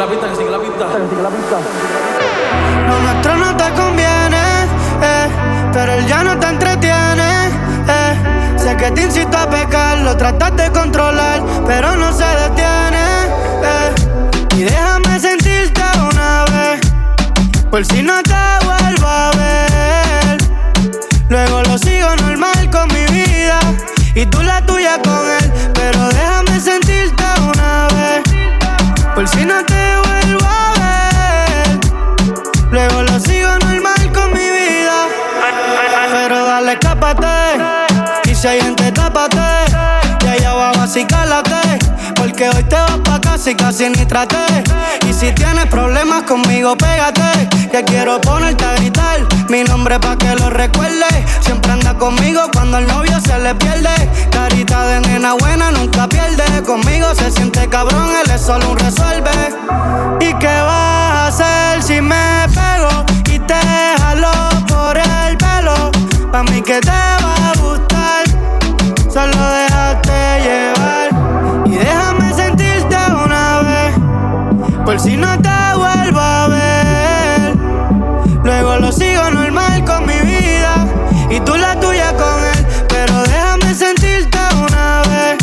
la pista, que sigue la pista. Que sigue la pista. Lo nuestro no te conviene, eh, pero él ya no te entretiene. Eh. Sé que te incito a pecar, lo tratas de controlar, pero no se detiene. Eh. Y déjame sentirte una vez, por si no te Porque hoy te vas pa' casa y casi ni traté. Y si tienes problemas conmigo, pégate. Que quiero ponerte a gritar mi nombre pa' que lo recuerde. Siempre anda conmigo cuando el novio se le pierde. Carita de nena buena nunca pierde. Conmigo se siente cabrón, él es solo un resuelve. ¿Y qué vas a hacer si me pego y te jalo por el pelo? Pa' mí que te va a gustar. Solo déjate llevar Por si no te vuelvo a ver. Luego lo sigo normal con mi vida y tú la tuya con él. Pero déjame sentirte una vez.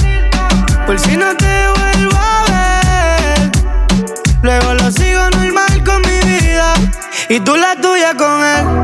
Por si no te vuelvo a ver. Luego lo sigo normal con mi vida y tú la tuya con él.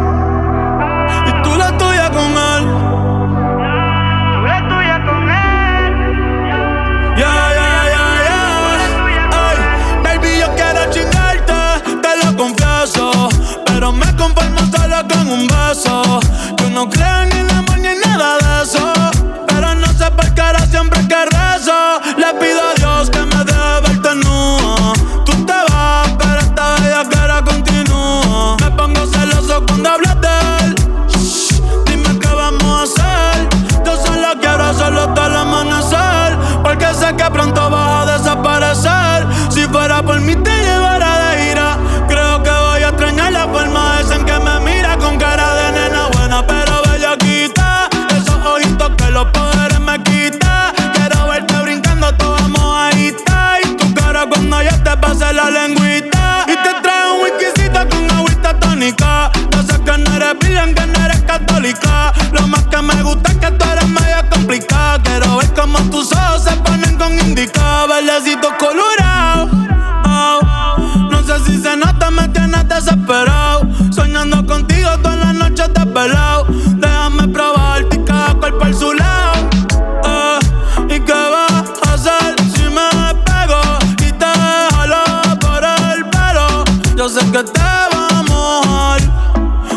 Va a mojar,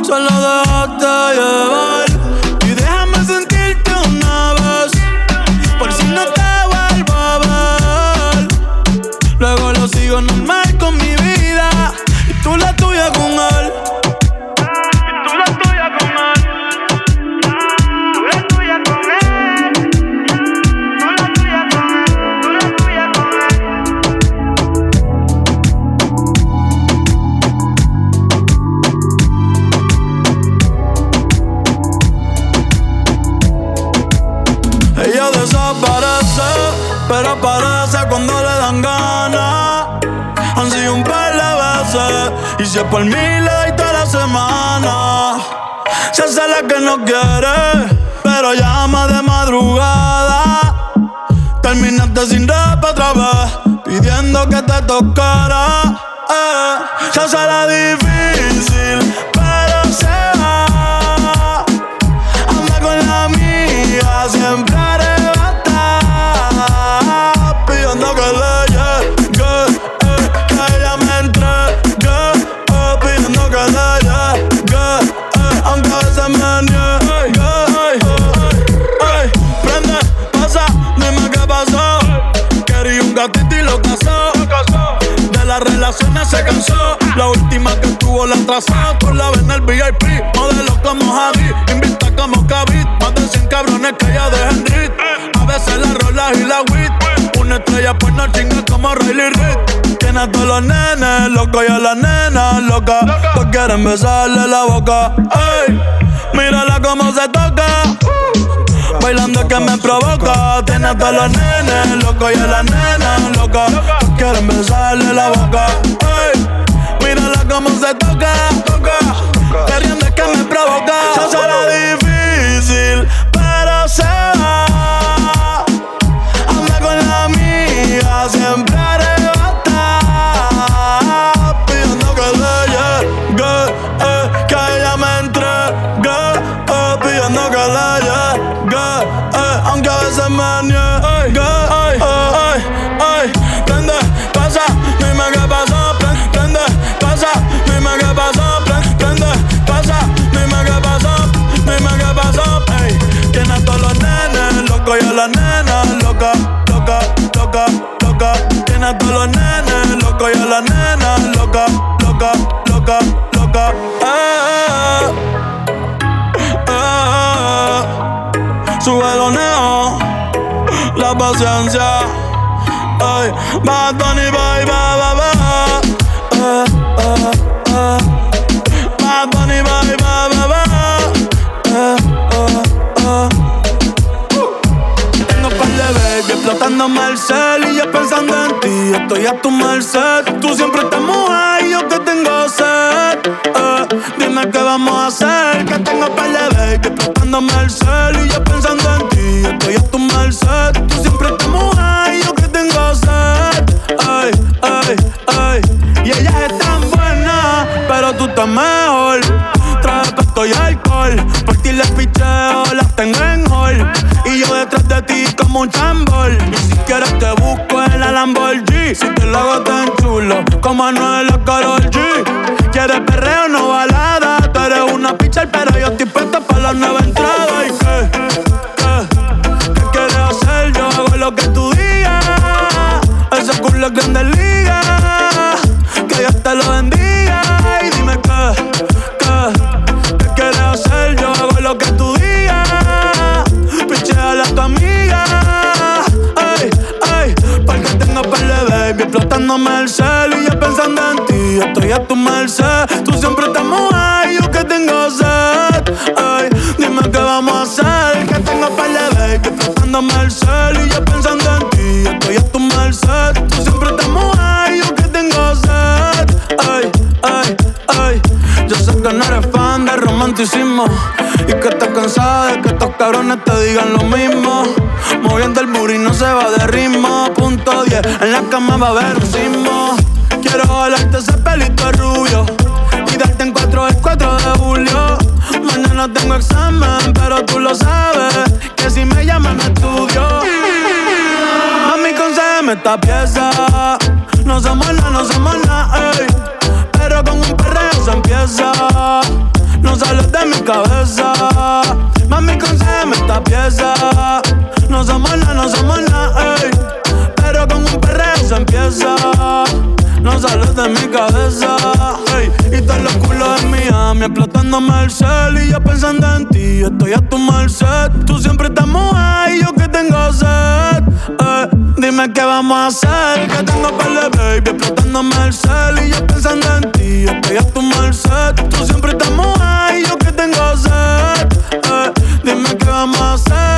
solo déjate llevar. Pero aparece cuando le dan ganas. Han sido un par de veces, y si es por mí le doy toda la semana. Se hace la que no quiere, pero llama de madrugada. Terminaste sin rap otra vez, pidiendo que te tocara. Eh, se hace la difícil, la atrasó. Con la ven en el VIP. Modelo como Javi. Invita como Kavit. Más de 100 cabrones que ella de Henry. A veces la rola y la wit. Una estrella pues no chinga como Riley Reid. Tiene a todos los nenes locos y a las nenas locas. Todos quieren besarle la boca. Ey, mírala cómo se toca. Bailando que me provoca. Tiene a todos los nenes loco y a las nenas loca. Quieren besarle la boca. Cómo se toca. Queriendo que me provoca. Ya será difícil, pero se a tu merced. Tú siempre estás mujer y yo que tengo sed. Eh, dime qué vamos a hacer. Que tengo par de baby explotándome el cel y yo pensando vamos. Que tengo par de baby explotándome el cel y yo pensando en ti. Estoy a tu merced. Tú siempre estás ahí, yo que tengo sed. Ay, ay, ay. Yo sé que no eres fan de romanticismo y que estás cansada de que estos cabrones te digan lo mismo. Moviendo el booty no se va de ritmo. Punto 10, en la cama va a haber un sismo. Quiero jalarte ese pelito rubio Tengo examen, pero tú lo sabes que si me llaman estudio. Mami, concédeme esta pieza. No somos nada, no somos nada, ey. Pero con un perreo se empieza no sales de mi cabeza. Mami, concédeme esta pieza. No somos nada, no somos nada, ey. Pero con un perreo se empieza. No sales de mi cabeza, ey. Y todos los culos en Miami explotándome el cel. Y yo pensando en ti, estoy a tu merced. Tú siempre estás ahí, yo que tengo sed. Dime qué vamos a hacer. Que tengo de baby explotándome el cel. Y yo pensando en ti, estoy a tu merced. Tú siempre estás ahí, yo que tengo sed. Ey. Dime qué vamos a hacer.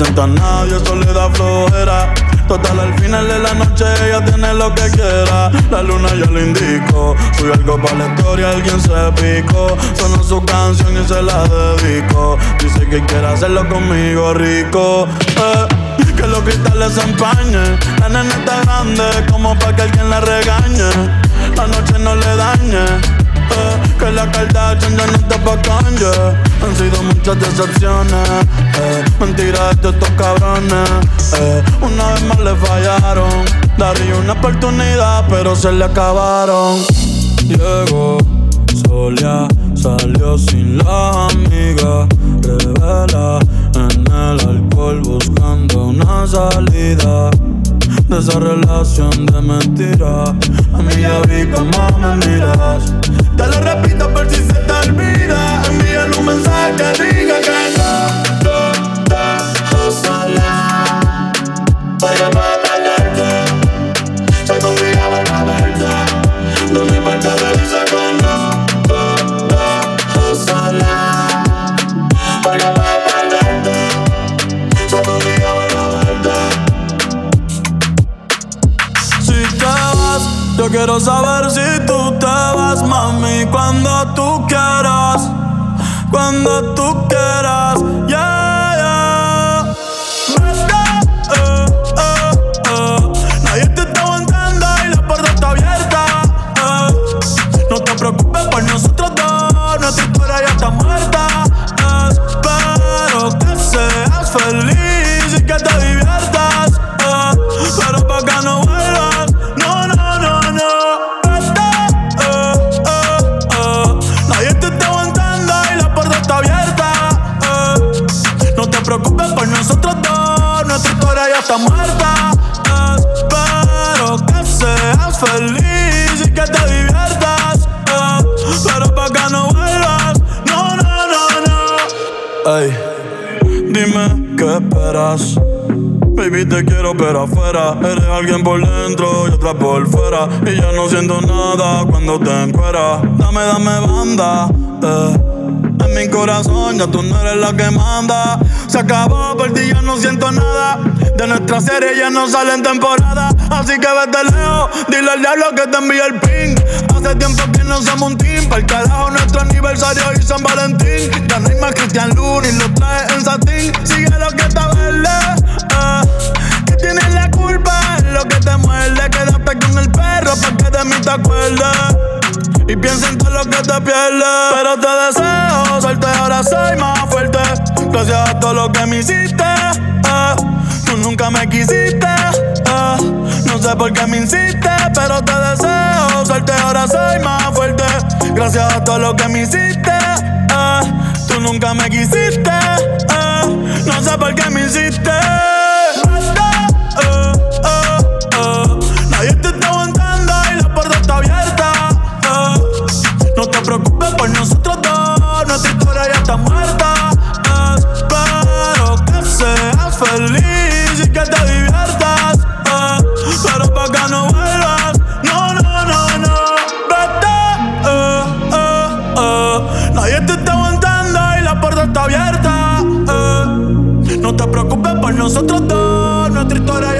Presenta a nadie, eso le da flojera. Total, al final de la noche ella tiene lo que quiera. La luna ya lo indicó. Soy algo para la historia, alguien se picó. Sonó su canción y se la dedico. Dice que quiere hacerlo conmigo rico. Eh, que los cristales se empañen. La nena está grande como para que alguien la regañe. La noche no le dañe que la Kardashian ya no está pa' Kanye Han sido muchas decepciones eh, Mentiras de estos cabrones eh, Una vez más le fallaron. Daría una oportunidad pero se le acabaron. Llegó Solia, salió sin la amiga. Revela en el alcohol buscando una salida. De esa relación de mentira. A mí ya vi cómo me miras. Te lo repito por si se te olvida. Envíale un mensaje que diga que cuando tú quieras, yeah, yeah. Vete, eh, eh, eh. Nadie te está aguantando y la puerta está abierta. eh. No te preocupes por nosotros dos, nuestra historia ya está muerta. Espero que seas feliz Eres alguien por dentro y otra por fuera. Y ya no siento nada cuando te encueras Dame, dame banda, eh. En mi corazón ya tú no eres la que manda. Se acabó, ti ya no siento nada. De nuestra serie ya no sale en temporada. Así que vete lejos, dile al diablo que te envíe el ping. Hace tiempo que no somos un team. Para el carajo nuestro aniversario y San Valentín. Ya no hay más Cristian Luna y lo trae en satín. Sigue lo que está verde, Y piensa en todo lo que te pierdes. Pero te deseo suerte, ahora soy más fuerte. Gracias a todo lo que me hiciste. eh. Tú nunca me quisiste. eh. No sé por qué me insistes, pero te deseo suerte, ahora soy más fuerte. Gracias a todo lo que me hiciste. eh. Tú nunca me quisiste. No sé por qué me hiciste. Eh, te preocupes por nosotros dos, nuestra historia ya está muerta. Espero que seas feliz y que te diviertas. Pero pa' que no vuelvas, no, no, no, no. Vete. Nadie te está aguantando y la puerta está abierta. No te preocupes por nosotros dos, nuestra historia ya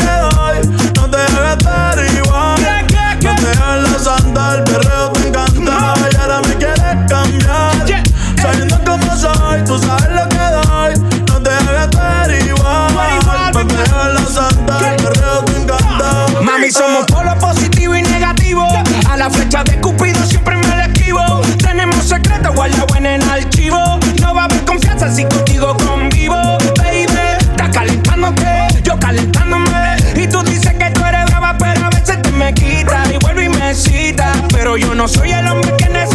Tú sabes lo que doy, no te hagas. Me la santa, el. Mami, somos polo positivo y negativo. A la flecha de Cupido siempre me la esquivo. Tenemos secretos guardados en el archivo. No va a haber confianza si contigo convivo. Baby, estás calentándote, yo calentándome. Y tú dices que tú eres brava, pero a veces te me quitas. Y vuelvo y me citas. Pero yo no soy el hombre que necesita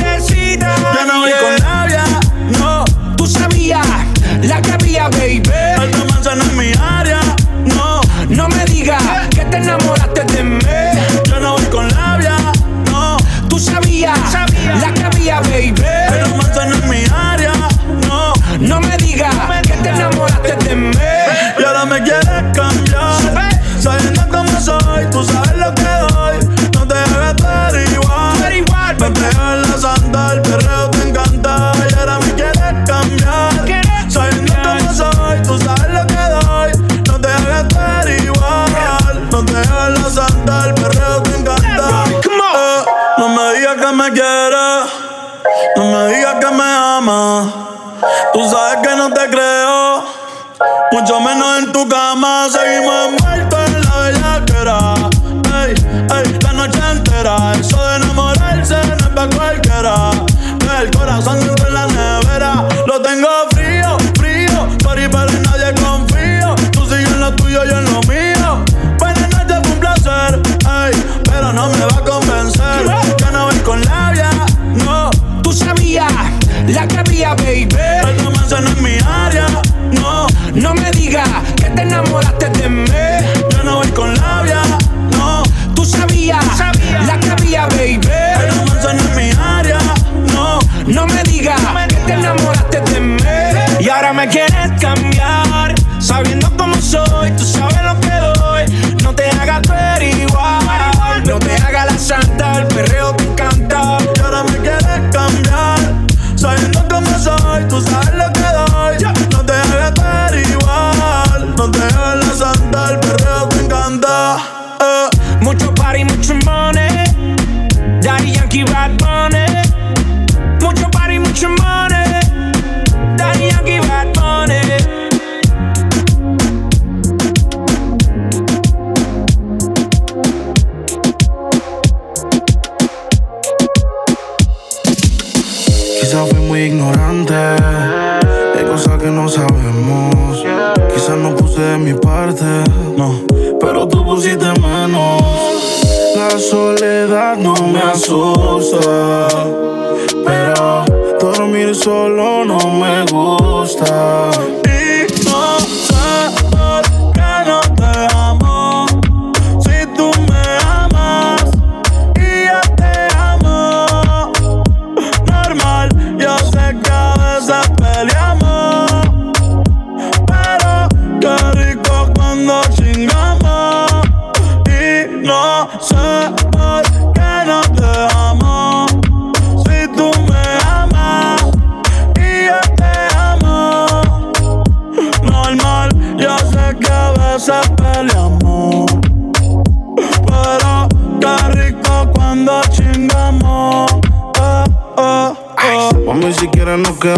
digas que me quieres, no me digas que me amas. Tú sabes que no te creo, mucho menos en tu cama. Seguimos en tú sabes lo que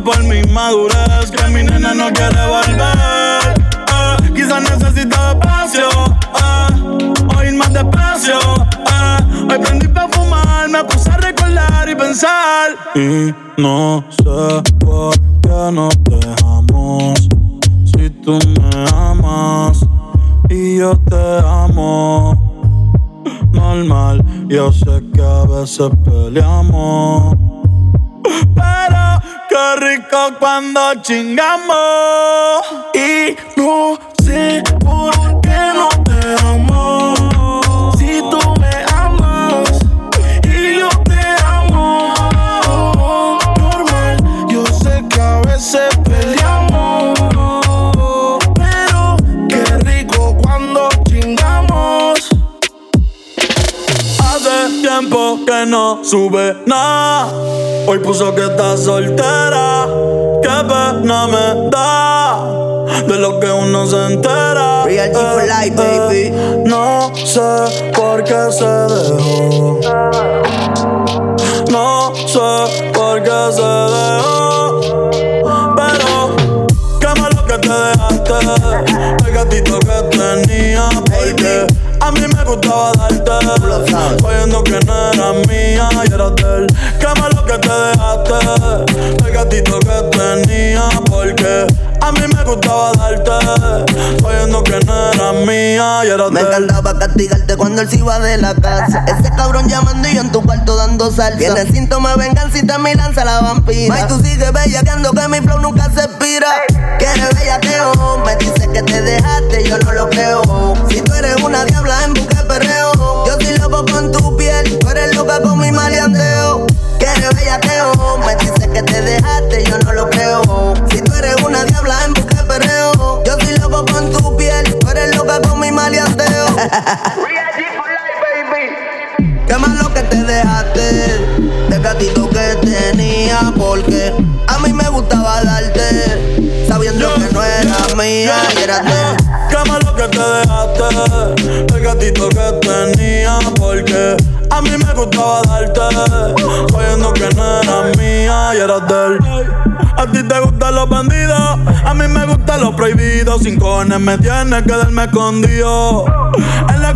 por mi madurez que mi nena no quiere volver. Eh. Quizás necesita espacio, eh. más despacio. Eh. Hoy prendí para fumar, me puse a recordar y pensar. Y no sé por qué nos dejamos. Si tú me amas y yo te amo normal. Yo sé que a veces peleamos, Qué rico cuando chingamos. Y no sé por qué no te amo. Si tú me amas y yo te amo. Normal, yo sé que a veces peleamos. Pero qué rico cuando chingamos. Hace tiempo que no sube nada Hoy puso que está soltera, que pues pena me da de lo que uno se entera. Real G for eh, life, baby. Eh, no sé por qué se dejó. No sé por qué se dejó. Pero, qué malo que te dejaste. El gatito que tenía, A mí me gustaba darte Oyendo que no era mía y era del Cámara que te dejaste, el gatito que tenía, porque a mí me gustaba darte, sabiendo que no era mía y era Me encantaba castigarte cuando él se iba de la casa. Ese cabrón llamando y yo en tu cuarto dando salsa. Tiene síntomas de venganza y mi lanza la vampira. Ay, tú sigues bellaqueando que mi flow nunca se expira. Quieres bellaqueo, me dice que te dejaste, yo no lo creo. Si tú eres una diabla en busca de perreo, yo soy loco con tu piel, tú eres loca con mi maleanteo. Quieres bellaqueo, me dice que te dejaste, yo no lo creo. Si tú eres una diabla en busca de perreo, yo soy loco con tu piel, tú eres loca con mi maleanteo. Qué malo que te dejaste de gatito que tenía porque a mí me gustaba darte sabiendo que no era mía era que te dejaste. El gatito que tenía Porque a mí me gustaba darte. Sabiendo que no era mía y era de él. A ti te gustan los bandidos A mí me gustan los prohibidos. Sin cojones me tienes que darme escondido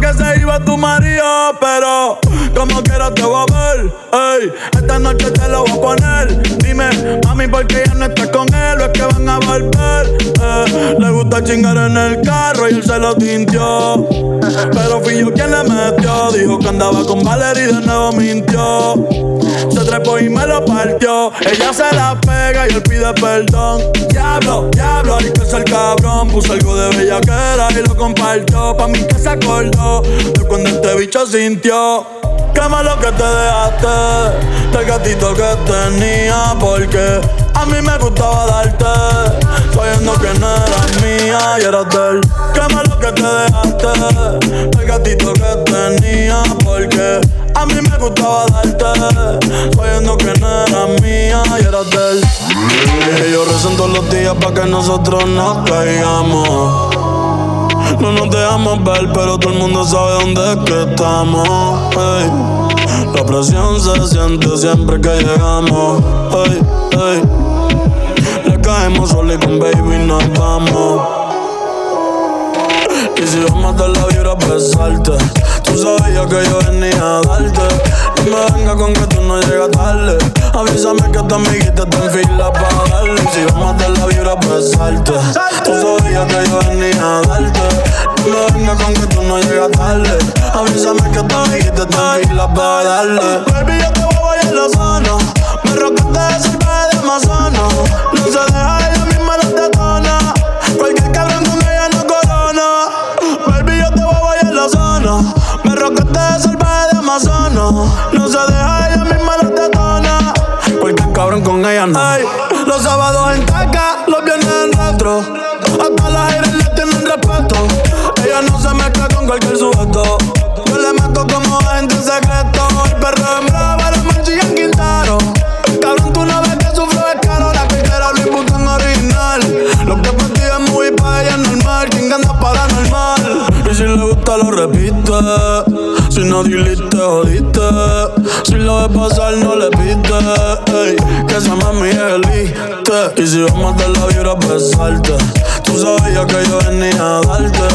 Que se iba tu marido Pero como quiera te voy a ver Ey, esta noche te lo voy a poner Dime, mami, ¿por qué ya no estás con él? ¿O es que van a volver? Eh, le gusta chingar en el carro y él se lo tintió. Pero fui yo quien le metió. Dijo que andaba con Valerie y de nuevo mintió. Se trepó y me lo partió. Ella se la pega y él pide perdón. Diablo, diablo, ahorita que es el cabrón. Puso algo de bellaquera y lo compartió. Pa' mí que se acordó de cuando este bicho sintió. Qué malo que te dejaste del gatito que tenía Porque a mí me gustaba darte Sabiendo que no eras mía y eras de él Qué malo que te dejaste del gatito que tenía Porque a mí me gustaba darte Sabiendo que no eras mía y eras de él Y yo todos los días para que nosotros no caigamos dejamos ver, pero todo el mundo sabe dónde es que estamos. Ey. La presión se siente siempre que llegamos. Ey, ey. Le caemos solo y con baby nos vamos. Y si vamos a la vibra a besarte Tú sabías que yo venía a darte. No me venga con que tú no llegas tarde. Avísame que tu amiguita está en fila para darle. Y si vamos a la vibra a besarte Tú sabías que yo venía a darte. No me venga con que tú no llegas tarde. Avísame que tu amiguita está en fila para darle. Baby, yo te voy a bailar la zona Me rocaste de selva de Amazonas No se Ay, Los sábados en taca, los viernes en retro Hasta las aires le tienen respeto. Ella no se mezcla con cualquier sujeto. Yo le meto como agente secreto. El perro en brava, la manchilla en Quintaro Cabrón, tú no ves que su flow es caro. La que quiera Luis Vuitton original Lo que para ti es muy pa' ella normal. Quien anda paranormal. Y si le gusta lo repite. Si no diliste, jodiste Ves pasar no le piste ey, Que esa mami es elite. Y si vamos a dar la vibra besarte Tú sabías que yo venía a darte.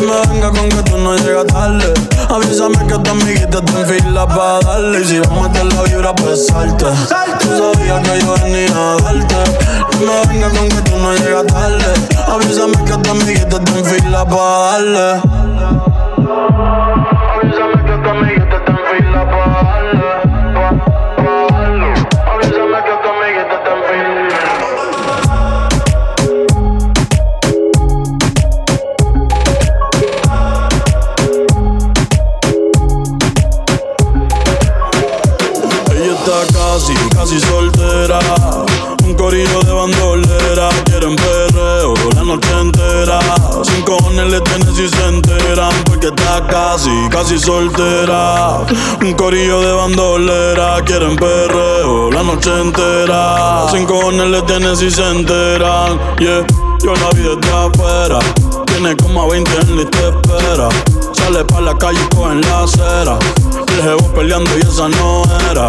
No me venga con que tú no llegas tarde. Avísame que tu amiguita está en fila para darle. Y si vamos a dar la vibra besarte Tú sabías que yo venía a darte. No me venga con que tú no llegas tarde. Avísame que tu amiguita está en fila para darle Está. Un corillo de bandolera, quieren perreo la noche entera. Sin cojones le tienes si se enteran, porque está casi, casi soltera. Un corillo de bandolera, quieren perreo la noche entera. Sin cojones le tienes si se enteran, yeah. Yo la vi desde afuera, tiene como a 20 en y te espera. Sale pa' la calle y coge en la acera. El jevo peleando y esa no era.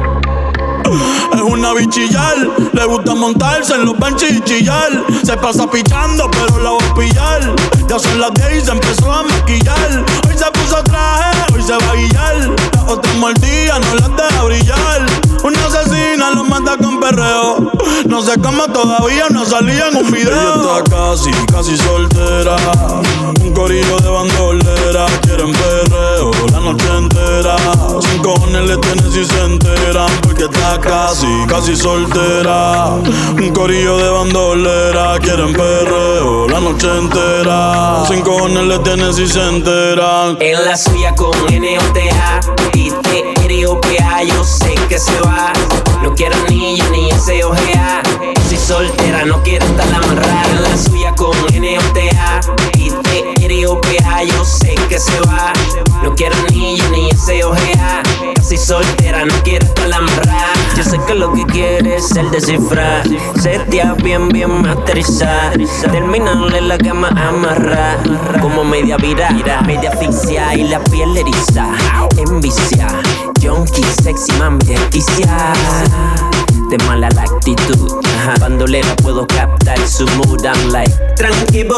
Es una bichillar, le gusta montarse en los benches y chillar. Se pasa pichando, pero la voy a pillar. Ya son las 10 y se empezó a maquillar. Hoy se puso traje, hoy se va a guillar. Las otras mordidas no las deja brillar. Una asesina lo mata con perreo. No sé cómo todavía no salía en un video. Ella está casi, casi soltera. Un corillo de bandolera. Quieren perreo la noche entera. Sin cojones le tienen si se enteran. Porque está casi, casi soltera. Un corillo de bandolera. Quieren perreo la noche entera. Sin cojones le tienen si se enteran. En la suya con N-O-T-A y T-R-O-P-A. Yo sé que se va. No quiero ni ni ese ojea. Si soltera, no quiero estar amarrada. En la suya con N-O-T-A y Yo sé que se va. No quiero ni ni ese ojea. Si soltera, no quiero estar amarrada. Yo sé que lo que quieres es el descifrar. Setea bien, bien masterizar. Terminarle la cama amarrar. Como media vira, media asfixia y la piel eriza. Envicia, junkie, sexy, mami, desquicia. De mala la actitud. Bandolera puedo captar su mood. I'm like, tranquilo.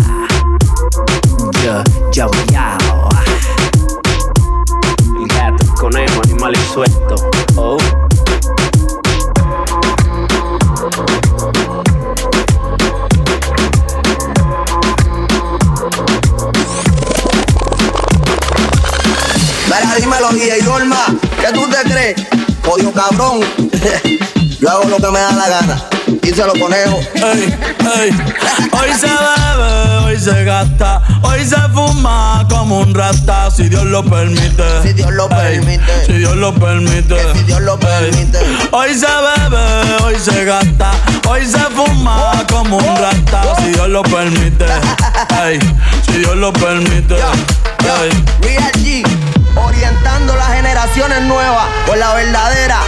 yo, yo. El gato, el conejo, animal y suelto. Oh. Mira, dímelo, y Norma, ¿qué tú te crees? Odio cabrón. Yo hago lo que me da la gana. Y se lo conejo. Ey, ey. Hoy se bebe, hoy se gasta, hoy se fuma como un rata, si Dios lo permite. Si Dios lo Ey, permite. Si Dios lo permite. Que si Dios lo Ey. permite. Hoy se bebe, hoy se gasta, hoy se fuma como un rata, si Dios lo permite. Ey, si Dios lo permite. Ey. Real G, orientando las generaciones nuevas con la verdadera.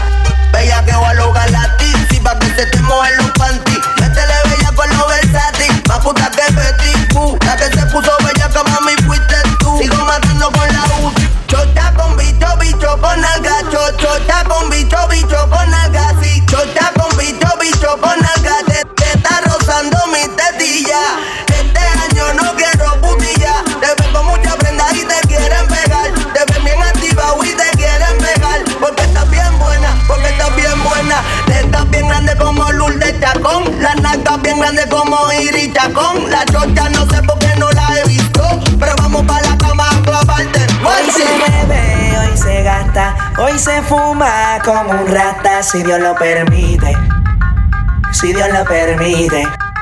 Bella que va a lograr la tizi pa' que se te mojen los panties. Métele bella con lo versátil, más puta que Betty Boo. La que Este año no quiero putilla. Te ves con mucha prenda y te quieren pegar. Te ves bien activa y te quieren pegar. Porque estás bien buena, porque estás bien buena. Te estás bien grande como Lourdes Chacón. Las nalgas bien grandes como Iris Chacón. La chocha no sé por qué no la he visto. Pero vamos para la cama a clavarte. Hoy se bebe, hoy se gasta, hoy se fuma como un rata, si Dios lo permite. Si Dios lo permite.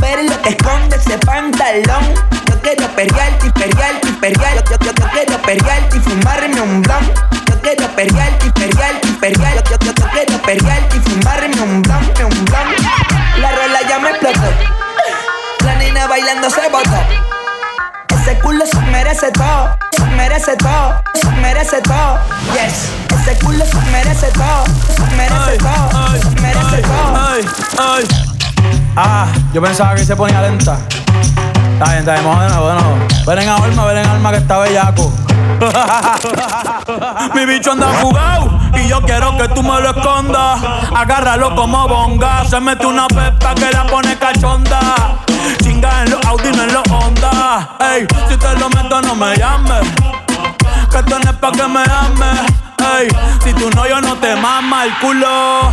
Ver lo que esconde ese pantalón. Yo quiero perrearte y perrearte y perrear. Yo, yo, yo quiero perrearte y fumarme un blon. Yo quiero perrearte y perrearte y perrear. Yo, yo, yo, quiero perrearte y fumarme un blon, un blon. La rola ya me explotó. La nena bailando se botó. culo se merece todo, se merece todo, se merece todo. Yes, ese culo se merece todo, se merece todo, se merece todo. Ay, ay. Ah, yo pensaba que se ponía lenta. Está bien, está bien, de. Ven en alma, ven en alma que está bellaco. Mi bicho anda jugado y yo quiero que tú me lo escondas. Agárralo como bonga. Se mete una pepa que la pone cachonda. Chinga en los Audi, no en los Honda. Ey, si te lo meto, no me llames. Que esto no es pa' que me ames. Ey, si tú no, yo no te mama el culo.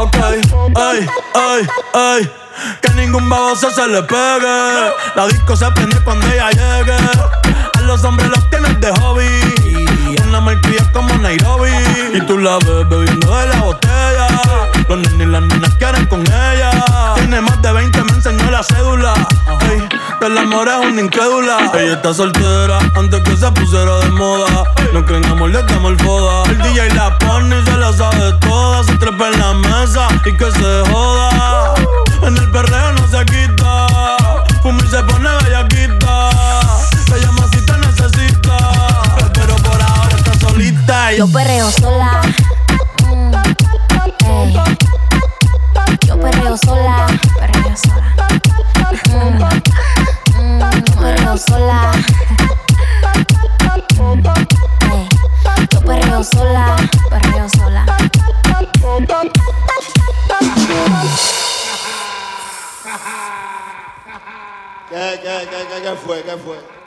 Ok, ay, ay, ay. Que ningún baboso se le pegue. La disco se prende cuando ella llegue. A los hombres los tienes de hobby. Como Nairobi. Y tú la ves bebiendo de la botella. Los nenes y las nenas quieren con ella. Tiene más de 20, me enseñó la cédula. Ey, del amor es una incrédula. Ella está soltera antes que se pusiera de moda. No creen amor, le damos el foda. El DJ la pone y se la sabe toda. Se trepa en la mesa y que se joda. En el perreo no se quita. Fumi se pone Yo perreo sola. Mm. Yo perreo sola. Perreo sola. Mm, mm, perreo sola. Yo perreo sola. Perreo sola. ¿Qué, qué, qué, qué, qué fue? ¿Qué fue?